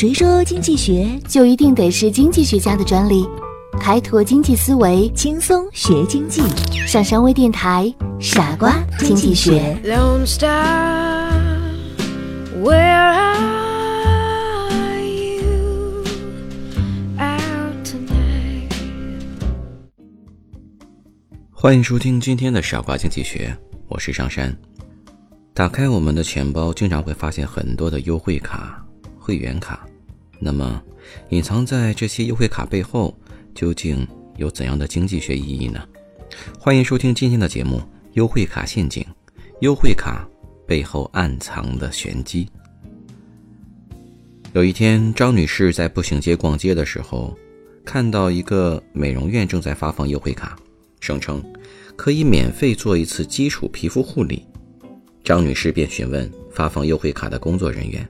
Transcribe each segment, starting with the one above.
谁说经济学就一定得是经济学家的专利？开拓经济思维，轻松学经济？上山微电台，傻瓜经济学。Lone Star, where are you out tonight? 欢迎收听今天的傻瓜经济学，我是上山。打开我们的钱包，经常会发现很多的优惠卡、会员卡。那么，隐藏在这些优惠卡背后，究竟有怎样的经济学意义呢？欢迎收听今天的节目《优惠卡陷阱》，优惠卡背后暗藏的玄机。有一天，张女士在步行街逛街的时候，看到一个美容院正在发放优惠卡，声称可以免费做一次基础皮肤护理。张女士便询问发放优惠卡的工作人员：“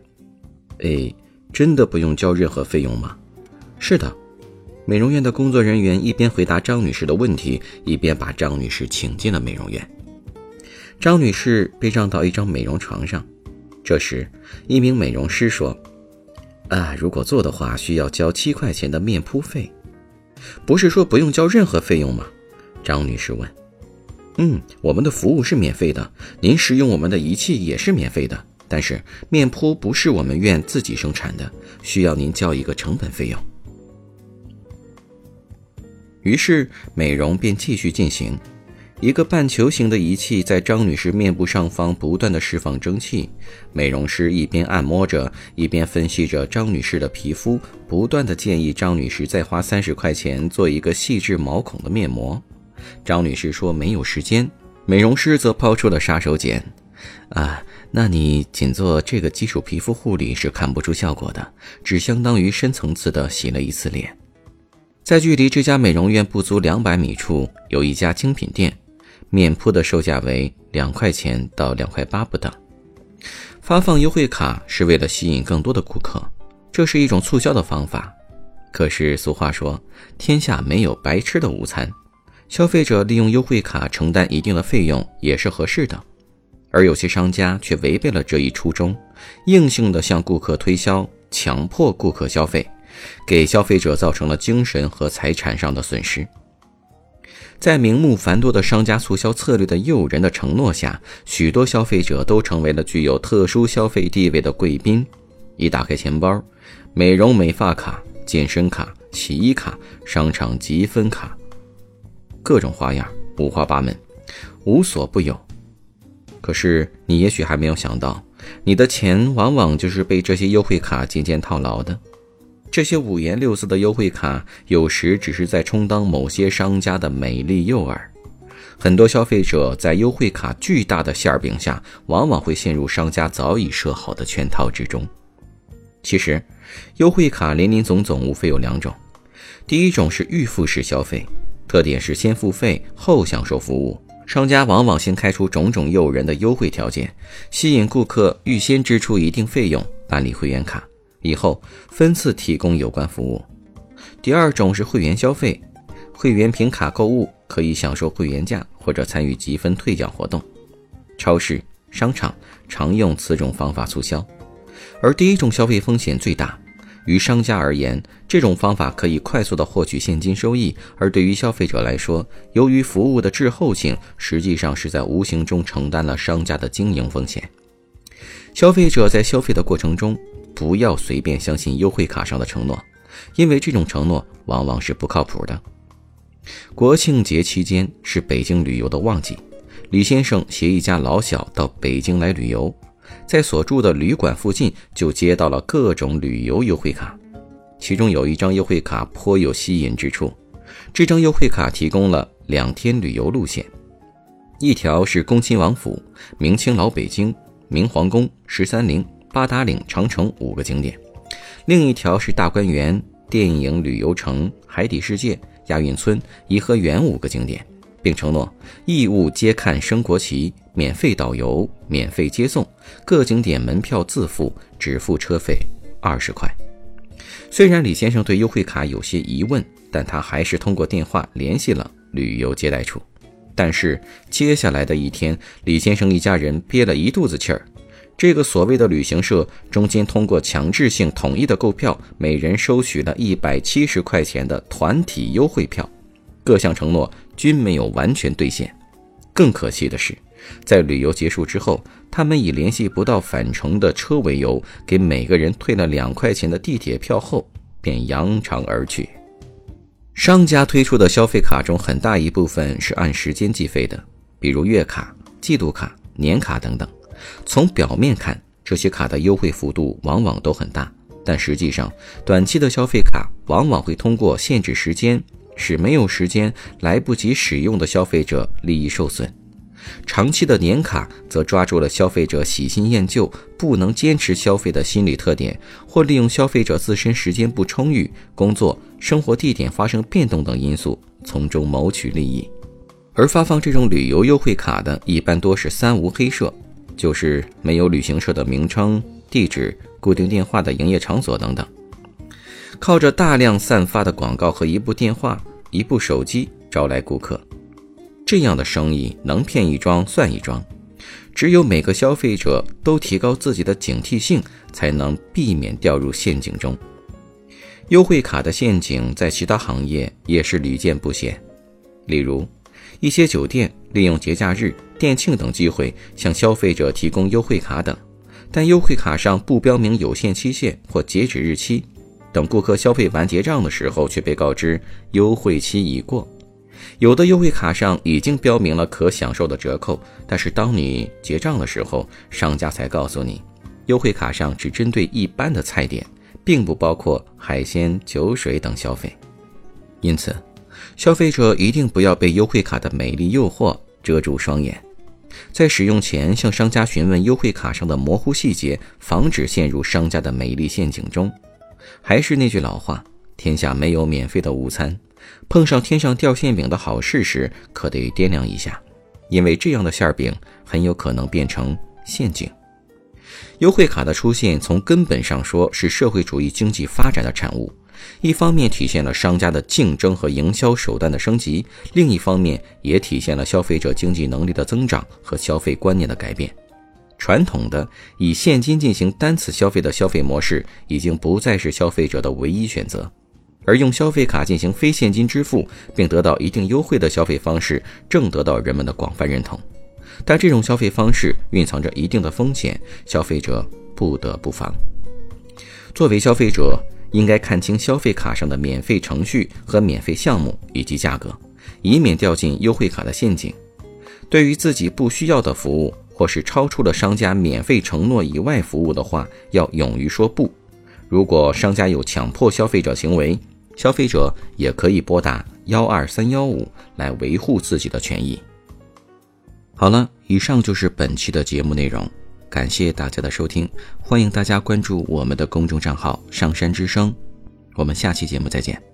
哎，真的不用交任何费用吗？”“是的。”美容院的工作人员一边回答张女士的问题，一边把张女士请进了美容院。张女士被让到一张美容床上，这时，一名美容师说：“啊，如果做的话，需要交七块钱的面铺费。”“不是说不用交任何费用吗？”张女士问。嗯，我们的服务是免费的，您使用我们的仪器也是免费的。但是面铺不是我们院自己生产的，需要您交一个成本费用。于是美容便继续进行，一个半球形的仪器在张女士面部上方不断的释放蒸汽，美容师一边按摩着，一边分析着张女士的皮肤，不断的建议张女士再花三十块钱做一个细致毛孔的面膜。张女士说没有时间，美容师则抛出了杀手锏：“啊，那你仅做这个基础皮肤护理是看不出效果的，只相当于深层次的洗了一次脸。”在距离这家美容院不足两百米处，有一家精品店，面铺的售价为两块钱到两块八不等。发放优惠卡是为了吸引更多的顾客，这是一种促销的方法。可是俗话说：“天下没有白吃的午餐。”消费者利用优惠卡承担一定的费用也是合适的，而有些商家却违背了这一初衷，硬性的向顾客推销，强迫顾客消费，给消费者造成了精神和财产上的损失。在名目繁多的商家促销策略的诱人的承诺下，许多消费者都成为了具有特殊消费地位的贵宾。一打开钱包，美容美发卡、健身卡、洗衣卡、商场积分卡。各种花样，五花八门，无所不有。可是你也许还没有想到，你的钱往往就是被这些优惠卡渐渐套牢的。这些五颜六色的优惠卡，有时只是在充当某些商家的美丽诱饵。很多消费者在优惠卡巨大的馅饼下，往往会陷入商家早已设好的圈套之中。其实，优惠卡林林总总，无非有两种：第一种是预付式消费。特点是先付费后享受服务，商家往往先开出种种诱人的优惠条件，吸引顾客预先支出一定费用办理会员卡，以后分次提供有关服务。第二种是会员消费，会员凭卡购物可以享受会员价或者参与积分退奖活动，超市、商场常用此种方法促销，而第一种消费风险最大。于商家而言，这种方法可以快速的获取现金收益；而对于消费者来说，由于服务的滞后性，实际上是在无形中承担了商家的经营风险。消费者在消费的过程中，不要随便相信优惠卡上的承诺，因为这种承诺往往是不靠谱的。国庆节期间是北京旅游的旺季，李先生携一家老小到北京来旅游。在所住的旅馆附近，就接到了各种旅游优惠卡，其中有一张优惠卡颇有吸引之处。这张优惠卡提供了两天旅游路线，一条是恭亲王府、明清老北京、明皇宫、十三陵、八达岭、长城五个景点；另一条是大观园、电影旅游城、海底世界、亚运村、颐和园五个景点。并承诺义务接看升国旗、免费导游、免费接送，各景点门票自付，只付车费二十块。虽然李先生对优惠卡有些疑问，但他还是通过电话联系了旅游接待处。但是接下来的一天，李先生一家人憋了一肚子气儿。这个所谓的旅行社中间通过强制性统一的购票，每人收取了一百七十块钱的团体优惠票，各项承诺均没有完全兑现。更可惜的是，在旅游结束之后，他们以联系不到返程的车为由，给每个人退了两块钱的地铁票后，便扬长而去。商家推出的消费卡中，很大一部分是按时间计费的，比如月卡、季度卡、年卡等等。从表面看，这些卡的优惠幅度往往都很大，但实际上，短期的消费卡往往会通过限制时间，使没有时间、来不及使用的消费者利益受损；长期的年卡则抓住了消费者喜新厌旧、不能坚持消费的心理特点，或利用消费者自身时间不充裕、工作、生活地点发生变动等因素，从中谋取利益。而发放这种旅游优惠卡的，一般多是三无黑社。就是没有旅行社的名称、地址、固定电话的营业场所等等，靠着大量散发的广告和一部电话、一部手机招来顾客，这样的生意能骗一桩算一桩。只有每个消费者都提高自己的警惕性，才能避免掉入陷阱中。优惠卡的陷阱在其他行业也是屡见不鲜，例如一些酒店利用节假日。店庆等机会向消费者提供优惠卡等，但优惠卡上不标明有限期限或截止日期，等顾客消费完结账的时候，却被告知优惠期已过。有的优惠卡上已经标明了可享受的折扣，但是当你结账的时候，商家才告诉你，优惠卡上只针对一般的菜点，并不包括海鲜、酒水等消费。因此，消费者一定不要被优惠卡的美丽诱惑遮住双眼。在使用前，向商家询问优惠卡上的模糊细节，防止陷入商家的美丽陷阱中。还是那句老话，天下没有免费的午餐。碰上天上掉馅饼的好事时，可得掂量一下，因为这样的馅饼很有可能变成陷阱。优惠卡的出现，从根本上说是社会主义经济发展的产物。一方面体现了商家的竞争和营销手段的升级，另一方面也体现了消费者经济能力的增长和消费观念的改变。传统的以现金进行单次消费的消费模式已经不再是消费者的唯一选择，而用消费卡进行非现金支付并得到一定优惠的消费方式正得到人们的广泛认同。但这种消费方式蕴藏着一定的风险，消费者不得不防。作为消费者。应该看清消费卡上的免费程序和免费项目以及价格，以免掉进优惠卡的陷阱。对于自己不需要的服务，或是超出了商家免费承诺以外服务的话，要勇于说不。如果商家有强迫消费者行为，消费者也可以拨打幺二三幺五来维护自己的权益。好了，以上就是本期的节目内容。感谢大家的收听，欢迎大家关注我们的公众账号“上山之声”，我们下期节目再见。